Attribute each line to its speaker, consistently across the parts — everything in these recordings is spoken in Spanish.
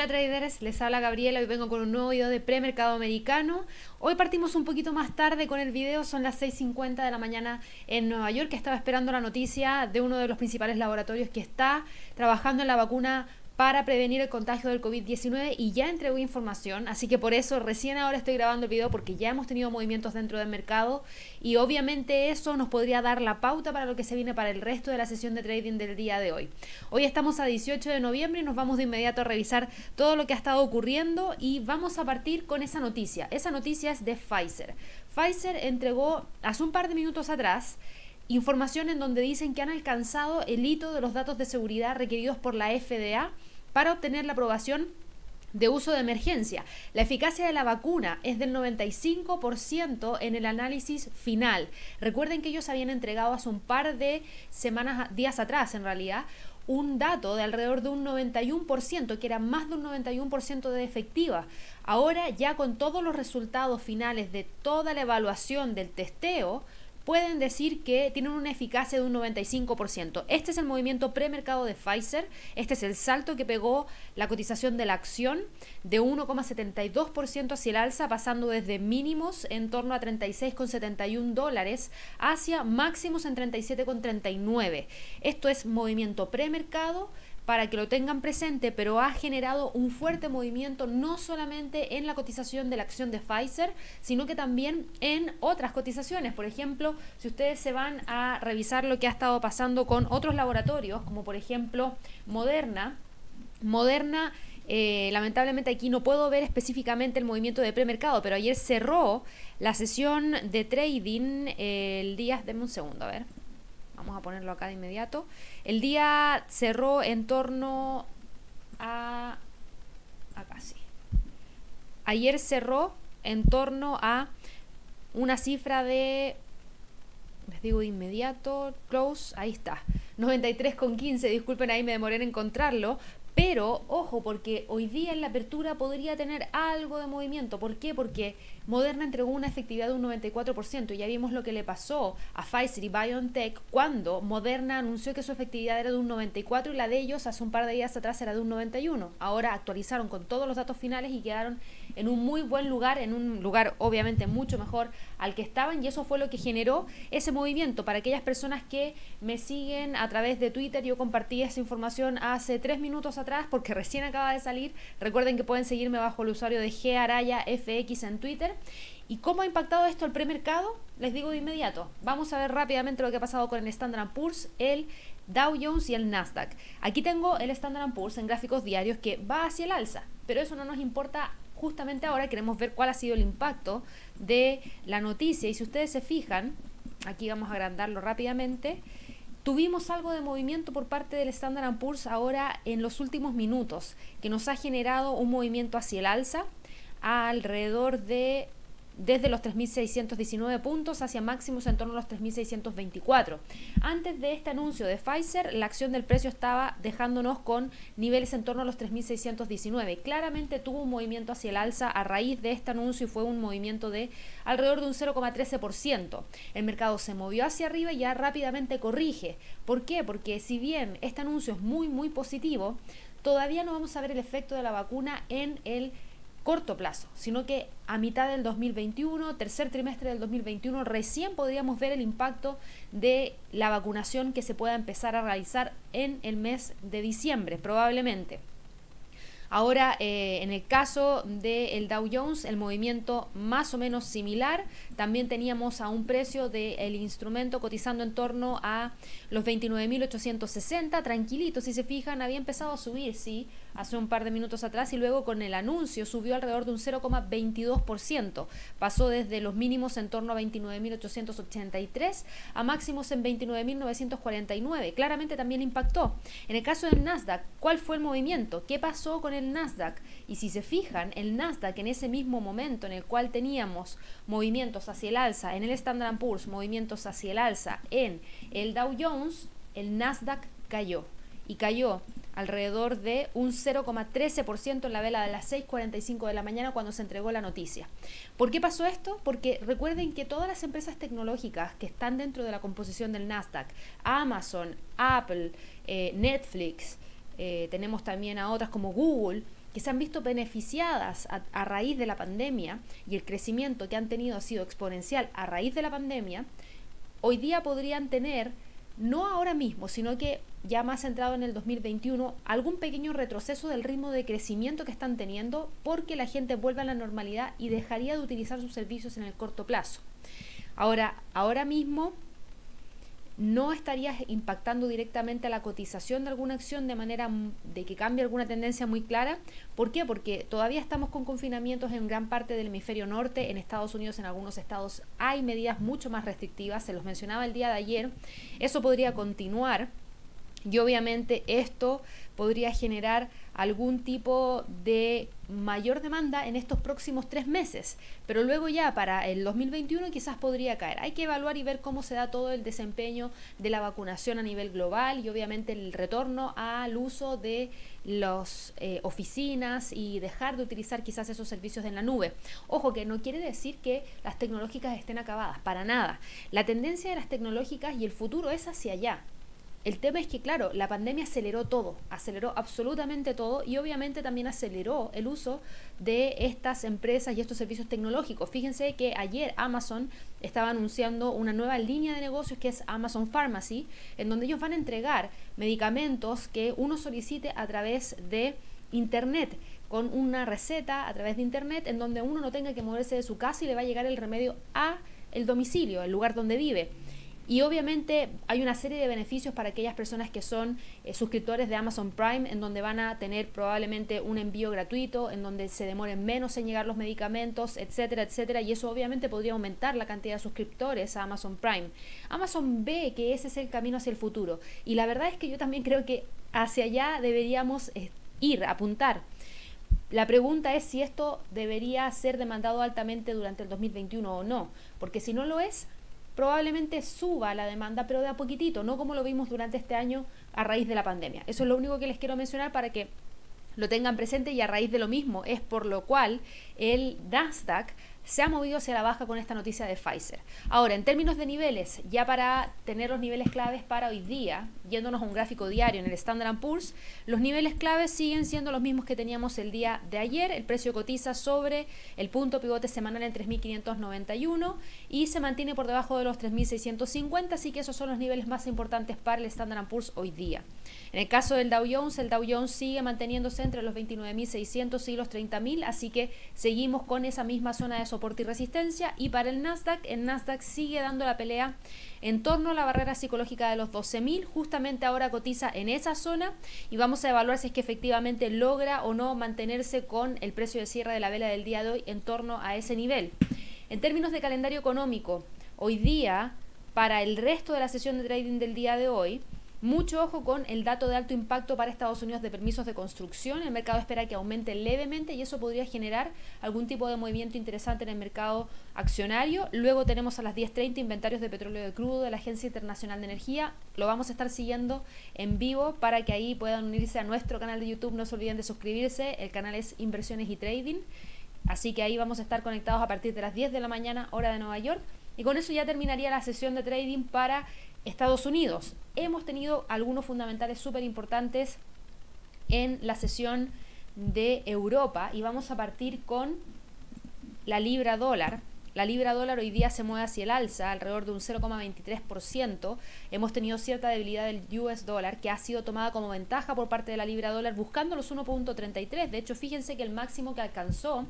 Speaker 1: Hola traders, les habla Gabriela, hoy vengo con un nuevo video de premercado americano. Hoy partimos un poquito más tarde con el video, son las 6.50 de la mañana en Nueva York, que estaba esperando la noticia de uno de los principales laboratorios que está trabajando en la vacuna para prevenir el contagio del COVID-19 y ya entregó información, así que por eso recién ahora estoy grabando el video porque ya hemos tenido movimientos dentro del mercado y obviamente eso nos podría dar la pauta para lo que se viene para el resto de la sesión de trading del día de hoy. Hoy estamos a 18 de noviembre y nos vamos de inmediato a revisar todo lo que ha estado ocurriendo y vamos a partir con esa noticia. Esa noticia es de Pfizer. Pfizer entregó hace un par de minutos atrás información en donde dicen que han alcanzado el hito de los datos de seguridad requeridos por la FDA para obtener la aprobación de uso de emergencia. La eficacia de la vacuna es del 95% en el análisis final. Recuerden que ellos habían entregado hace un par de semanas, días atrás en realidad, un dato de alrededor de un 91%, que era más de un 91% de efectiva. Ahora ya con todos los resultados finales de toda la evaluación del testeo, pueden decir que tienen una eficacia de un 95%. Este es el movimiento premercado de Pfizer, este es el salto que pegó la cotización de la acción de 1,72% hacia el alza, pasando desde mínimos en torno a 36,71 dólares hacia máximos en 37,39. Esto es movimiento premercado para que lo tengan presente, pero ha generado un fuerte movimiento no solamente en la cotización de la acción de Pfizer, sino que también en otras cotizaciones. Por ejemplo, si ustedes se van a revisar lo que ha estado pasando con otros laboratorios, como por ejemplo Moderna, Moderna eh, lamentablemente aquí no puedo ver específicamente el movimiento de premercado, pero ayer cerró la sesión de trading eh, el día, denme un segundo, a ver, vamos a ponerlo acá de inmediato. El día cerró en torno a... Acá sí. Ayer cerró en torno a una cifra de... Les digo de inmediato, close, ahí está. 93,15, disculpen ahí me demoré en encontrarlo, pero ojo, porque hoy día en la apertura podría tener algo de movimiento. ¿Por qué? Porque Moderna entregó una efectividad de un 94%. Ya vimos lo que le pasó a Pfizer y BioNTech cuando Moderna anunció que su efectividad era de un 94% y la de ellos hace un par de días atrás era de un 91%. Ahora actualizaron con todos los datos finales y quedaron en un muy buen lugar, en un lugar obviamente mucho mejor al que estaban y eso fue lo que generó ese movimiento. Para aquellas personas que me siguen a través de Twitter, yo compartí esa información hace tres minutos atrás porque recién acaba de salir. Recuerden que pueden seguirme bajo el usuario de GArayafX en Twitter. ¿Y cómo ha impactado esto el premercado? Les digo de inmediato. Vamos a ver rápidamente lo que ha pasado con el Standard Poor's, el Dow Jones y el Nasdaq. Aquí tengo el Standard Poor's en gráficos diarios que va hacia el alza, pero eso no nos importa justamente ahora. Queremos ver cuál ha sido el impacto de la noticia. Y si ustedes se fijan, aquí vamos a agrandarlo rápidamente. Tuvimos algo de movimiento por parte del Standard Poor's ahora en los últimos minutos, que nos ha generado un movimiento hacia el alza alrededor de desde los 3.619 puntos hacia máximos en torno a los 3.624. Antes de este anuncio de Pfizer, la acción del precio estaba dejándonos con niveles en torno a los 3.619. Claramente tuvo un movimiento hacia el alza a raíz de este anuncio y fue un movimiento de alrededor de un 0,13%. El mercado se movió hacia arriba y ya rápidamente corrige. ¿Por qué? Porque si bien este anuncio es muy, muy positivo, todavía no vamos a ver el efecto de la vacuna en el corto plazo, sino que a mitad del 2021, tercer trimestre del 2021, recién podríamos ver el impacto de la vacunación que se pueda empezar a realizar en el mes de diciembre, probablemente. Ahora, eh, en el caso del Dow Jones, el movimiento más o menos similar. También teníamos a un precio del instrumento cotizando en torno a los 29.860, tranquilito, si se fijan, había empezado a subir, sí, hace un par de minutos atrás y luego con el anuncio subió alrededor de un 0,22%. Pasó desde los mínimos en torno a 29.883 a máximos en 29.949. Claramente también impactó. En el caso del Nasdaq, ¿cuál fue el movimiento? ¿Qué pasó con el Nasdaq? Y si se fijan, el Nasdaq en ese mismo momento en el cual teníamos movimientos hacia el alza en el Standard Poor's, movimientos hacia el alza en el Dow Jones, el Nasdaq cayó y cayó alrededor de un 0,13% en la vela de las 6.45 de la mañana cuando se entregó la noticia. ¿Por qué pasó esto? Porque recuerden que todas las empresas tecnológicas que están dentro de la composición del Nasdaq, Amazon, Apple, eh, Netflix, eh, tenemos también a otras como Google, que se han visto beneficiadas a, raíz de la pandemia y el crecimiento que han tenido ha sido exponencial a raíz de la pandemia, hoy día podrían tener, no ahora mismo, sino que ya más centrado en el 2021, algún pequeño retroceso del ritmo de crecimiento que están teniendo porque la gente vuelve a la normalidad y dejaría de utilizar sus servicios en el corto plazo. Ahora, ahora mismo no estarías impactando directamente a la cotización de alguna acción de manera de que cambie alguna tendencia muy clara. ¿Por qué? Porque todavía estamos con confinamientos en gran parte del hemisferio norte. En Estados Unidos, en algunos estados, hay medidas mucho más restrictivas. Se los mencionaba el día de ayer. Eso podría continuar. Y obviamente esto podría generar algún tipo de mayor demanda en estos próximos tres meses, pero luego ya para el 2021 quizás podría caer. Hay que evaluar y ver cómo se da todo el desempeño de la vacunación a nivel global y obviamente el retorno al uso de las eh, oficinas y dejar de utilizar quizás esos servicios en la nube. Ojo que no quiere decir que las tecnológicas estén acabadas, para nada. La tendencia de las tecnológicas y el futuro es hacia allá. El tema es que, claro, la pandemia aceleró todo, aceleró absolutamente todo y obviamente también aceleró el uso de estas empresas y estos servicios tecnológicos. Fíjense que ayer Amazon estaba anunciando una nueva línea de negocios que es Amazon Pharmacy, en donde ellos van a entregar medicamentos que uno solicite a través de Internet con una receta a través de internet en donde uno no tenga que moverse de su casa y le va a llegar el remedio a el domicilio, el lugar donde vive. Y obviamente hay una serie de beneficios para aquellas personas que son eh, suscriptores de Amazon Prime, en donde van a tener probablemente un envío gratuito, en donde se demoren menos en llegar los medicamentos, etcétera, etcétera. Y eso obviamente podría aumentar la cantidad de suscriptores a Amazon Prime. Amazon ve que ese es el camino hacia el futuro. Y la verdad es que yo también creo que hacia allá deberíamos eh, ir, apuntar. La pregunta es si esto debería ser demandado altamente durante el 2021 o no, porque si no lo es, probablemente suba la demanda, pero de a poquitito, no como lo vimos durante este año a raíz de la pandemia. Eso es lo único que les quiero mencionar para que lo tengan presente y a raíz de lo mismo es por lo cual el Nasdaq se ha movido hacia la baja con esta noticia de Pfizer. Ahora, en términos de niveles, ya para tener los niveles claves para hoy día, yéndonos a un gráfico diario en el Standard Poor's, los niveles claves siguen siendo los mismos que teníamos el día de ayer. El precio cotiza sobre el punto pivote semanal en 3.591 y se mantiene por debajo de los 3.650, así que esos son los niveles más importantes para el Standard Poor's hoy día. En el caso del Dow Jones, el Dow Jones sigue manteniéndose entre los 29.600 y los 30.000, así que seguimos con esa misma zona de soporte y resistencia. Y para el Nasdaq, el Nasdaq sigue dando la pelea en torno a la barrera psicológica de los 12.000. Justamente ahora cotiza en esa zona y vamos a evaluar si es que efectivamente logra o no mantenerse con el precio de cierre de la vela del día de hoy en torno a ese nivel. En términos de calendario económico, hoy día, para el resto de la sesión de trading del día de hoy, mucho ojo con el dato de alto impacto para Estados Unidos de permisos de construcción. El mercado espera que aumente levemente y eso podría generar algún tipo de movimiento interesante en el mercado accionario. Luego tenemos a las 10.30 inventarios de petróleo de crudo de la Agencia Internacional de Energía. Lo vamos a estar siguiendo en vivo para que ahí puedan unirse a nuestro canal de YouTube. No se olviden de suscribirse. El canal es Inversiones y Trading. Así que ahí vamos a estar conectados a partir de las 10 de la mañana, hora de Nueva York. Y con eso ya terminaría la sesión de trading para Estados Unidos. Hemos tenido algunos fundamentales súper importantes en la sesión de Europa y vamos a partir con la libra dólar. La libra dólar hoy día se mueve hacia el alza, alrededor de un 0,23%. Hemos tenido cierta debilidad del US dólar que ha sido tomada como ventaja por parte de la libra dólar buscando los 1.33. De hecho, fíjense que el máximo que alcanzó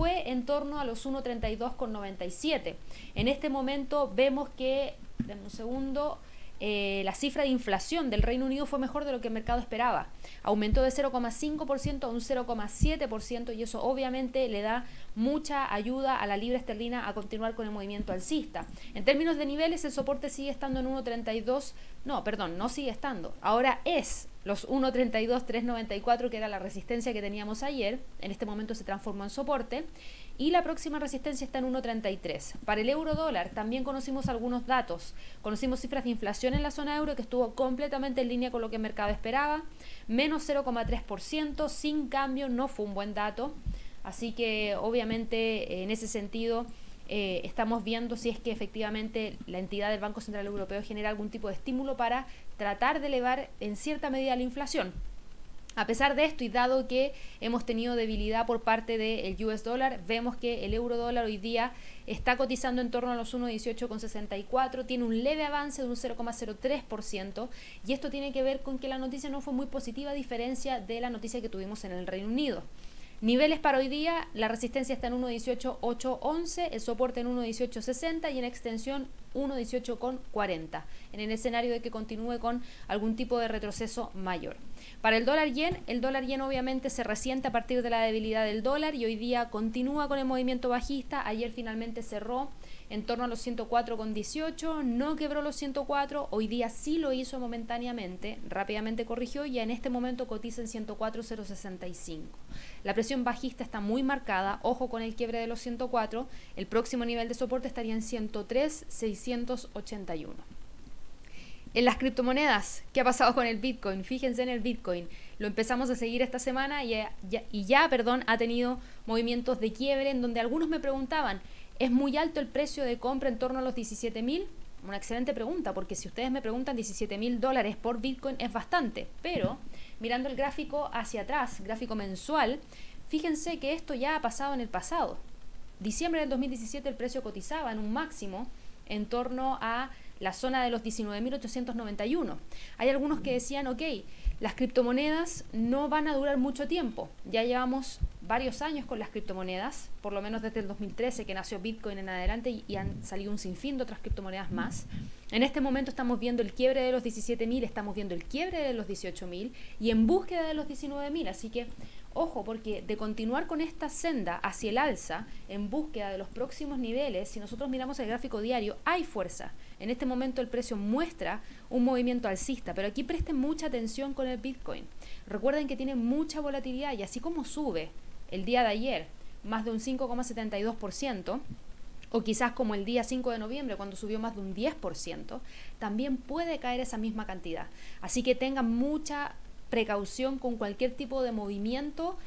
Speaker 1: fue en torno a los 1.32,97. En este momento vemos que en un segundo, eh, la cifra de inflación del Reino Unido fue mejor de lo que el mercado esperaba. Aumentó de 0,5% a un 0,7% y eso obviamente le da mucha ayuda a la libra esterlina a continuar con el movimiento alcista. En términos de niveles, el soporte sigue estando en 1,32, no, perdón, no sigue estando. Ahora es los 1.32, 3.94, que era la resistencia que teníamos ayer, en este momento se transformó en soporte, y la próxima resistencia está en 1.33. Para el euro dólar también conocimos algunos datos, conocimos cifras de inflación en la zona euro que estuvo completamente en línea con lo que el mercado esperaba, menos 0,3%, sin cambio, no fue un buen dato, así que obviamente en ese sentido eh, estamos viendo si es que efectivamente la entidad del Banco Central Europeo genera algún tipo de estímulo para tratar de elevar en cierta medida la inflación. A pesar de esto y dado que hemos tenido debilidad por parte del US dólar, vemos que el euro dólar hoy día está cotizando en torno a los 1,18,64, tiene un leve avance de un 0,03% y esto tiene que ver con que la noticia no fue muy positiva a diferencia de la noticia que tuvimos en el Reino Unido. Niveles para hoy día, la resistencia está en 1.18.811, el soporte en 1.18.60 y en extensión 1.18.40, en el escenario de que continúe con algún tipo de retroceso mayor. Para el dólar yen, el dólar yen obviamente se resiente a partir de la debilidad del dólar y hoy día continúa con el movimiento bajista. Ayer finalmente cerró en torno a los 104,18, no quebró los 104, hoy día sí lo hizo momentáneamente, rápidamente corrigió y en este momento cotiza en 104,065. La presión bajista está muy marcada, ojo con el quiebre de los 104, el próximo nivel de soporte estaría en 103,681. En las criptomonedas, ¿qué ha pasado con el Bitcoin? Fíjense en el Bitcoin. Lo empezamos a seguir esta semana y ya, y ya perdón, ha tenido movimientos de quiebre en donde algunos me preguntaban, ¿Es muy alto el precio de compra en torno a los 17 mil? Una excelente pregunta, porque si ustedes me preguntan 17 mil dólares por Bitcoin es bastante, pero mirando el gráfico hacia atrás, gráfico mensual, fíjense que esto ya ha pasado en el pasado. Diciembre del 2017 el precio cotizaba en un máximo en torno a la zona de los 19.891. Hay algunos que decían, ok, las criptomonedas no van a durar mucho tiempo. Ya llevamos varios años con las criptomonedas, por lo menos desde el 2013 que nació Bitcoin en adelante y, han salido un sinfín de otras criptomonedas más. En este momento estamos viendo el quiebre de los 17.000, estamos viendo el quiebre de los 18.000 y en búsqueda de los 19.000. Así que Ojo, porque de continuar con esta senda hacia el alza, en búsqueda de los próximos niveles, si nosotros miramos el gráfico diario, hay fuerza. En este momento el precio muestra un movimiento alcista, pero aquí presten mucha atención con el Bitcoin. Recuerden que tiene mucha volatilidad y así como sube el día de ayer, más de un 5,72%, o quizás como el día 5 de noviembre cuando subió más de un 10%, también puede caer esa misma cantidad. Así que tengan mucha precaución con cualquier tipo de movimiento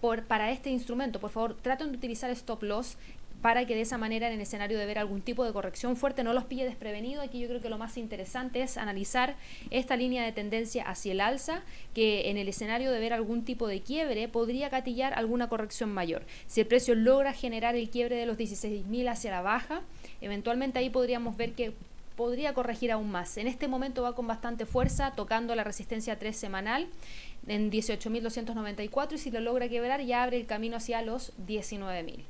Speaker 1: por, para este instrumento. Por favor, traten de utilizar stop loss para que de esa manera en el escenario de ver algún tipo de corrección fuerte no los pille desprevenido. Aquí yo creo que lo más interesante es analizar esta línea de tendencia hacia el alza, que en el escenario de ver algún tipo de quiebre podría gatillar alguna corrección mayor. Si el precio logra generar el quiebre de los 16.000 hacia la baja, eventualmente ahí podríamos ver que podría corregir aún más. En este momento va con bastante fuerza, tocando la resistencia 3 semanal en 18.294 y si lo logra quebrar ya abre el camino hacia los 19.000.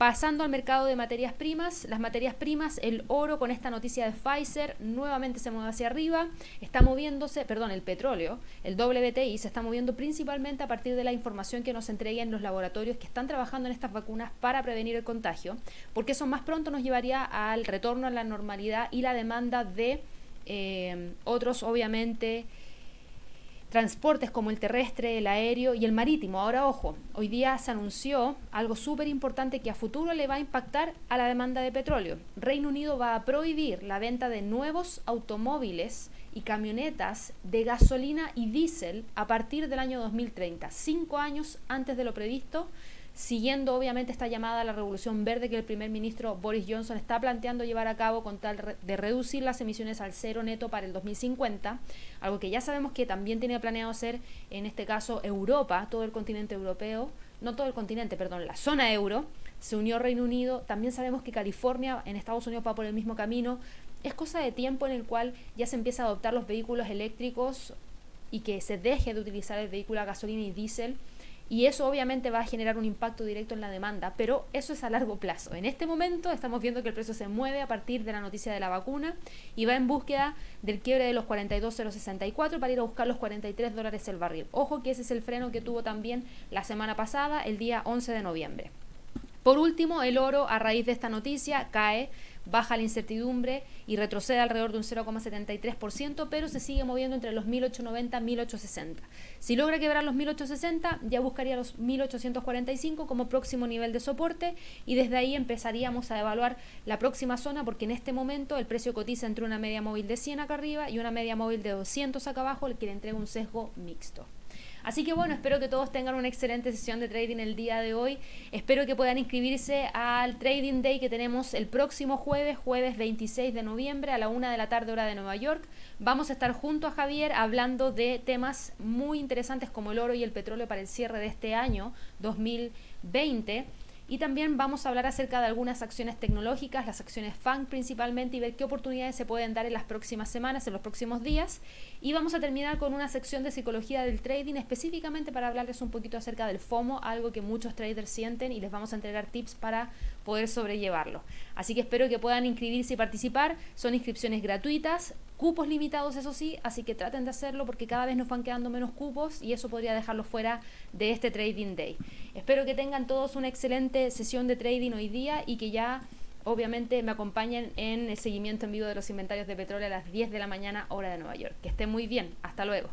Speaker 1: Pasando al mercado de materias primas, las materias primas, el oro con esta noticia de Pfizer nuevamente se mueve hacia arriba, está moviéndose, perdón, el petróleo, el WTI se está moviendo principalmente a partir de la información que nos entreguen los laboratorios que están trabajando en estas vacunas para prevenir el contagio, porque eso más pronto nos llevaría al retorno a la normalidad y la demanda de eh, otros, obviamente, transportes como el terrestre, el aéreo y el marítimo. Ahora, ojo, hoy día se anunció algo súper importante que a futuro le va a impactar a la demanda de petróleo. Reino Unido va a prohibir la venta de nuevos automóviles y camionetas de gasolina y diésel a partir del año 2030, cinco años antes de lo previsto siguiendo obviamente esta llamada a la revolución verde que el primer ministro Boris Johnson está planteando llevar a cabo con tal de reducir las emisiones al cero neto para el 2050, algo que ya sabemos que también tiene planeado hacer en este caso Europa, todo el continente europeo, no todo el continente, perdón, la zona euro, se unió Reino Unido, también sabemos que California en Estados Unidos va por el mismo camino, es cosa de tiempo en el cual ya se empieza a adoptar los vehículos eléctricos y que se deje de utilizar el vehículo a gasolina y diésel y eso obviamente va a generar un impacto directo en la demanda, pero eso es a largo plazo. En este momento estamos viendo que el precio se mueve a partir de la noticia de la vacuna y va en búsqueda del quiebre de los 42,064 para ir a buscar los 43 dólares el barril. Ojo que ese es el freno que tuvo también la semana pasada, el día 11 de noviembre. Por último, el oro a raíz de esta noticia cae baja la incertidumbre y retrocede alrededor de un 0,73%, pero se sigue moviendo entre los 1890 y 1860. Si logra quebrar los 1860, ya buscaría los 1845 como próximo nivel de soporte y desde ahí empezaríamos a evaluar la próxima zona porque en este momento el precio cotiza entre una media móvil de 100 acá arriba y una media móvil de 200 acá abajo, el que le entrega un sesgo mixto. Así que bueno, espero que todos tengan una excelente sesión de trading el día de hoy. Espero que puedan inscribirse al Trading Day que tenemos el próximo jueves, jueves 26 de noviembre a la una de la tarde hora de Nueva York. Vamos a estar junto a Javier hablando de temas muy interesantes como el oro y el petróleo para el cierre de este año 2020. Y también vamos a hablar acerca de algunas acciones tecnológicas, las acciones FANG principalmente, y ver qué oportunidades se pueden dar en las próximas semanas, en los próximos días. Y vamos a terminar con una sección de psicología del trading específicamente para hablarles un poquito acerca del FOMO, algo que muchos traders sienten y les vamos a entregar tips para poder sobrellevarlo. Así que espero que puedan inscribirse y participar. Son inscripciones gratuitas, cupos limitados, eso sí, así que traten de hacerlo porque cada vez nos van quedando menos cupos y eso podría dejarlo fuera de este Trading Day. Espero que tengan todos una excelente sesión de trading hoy día y que ya obviamente me acompañen en el seguimiento en vivo de los inventarios de petróleo a las 10 de la mañana hora de Nueva York. Que estén muy bien. Hasta luego.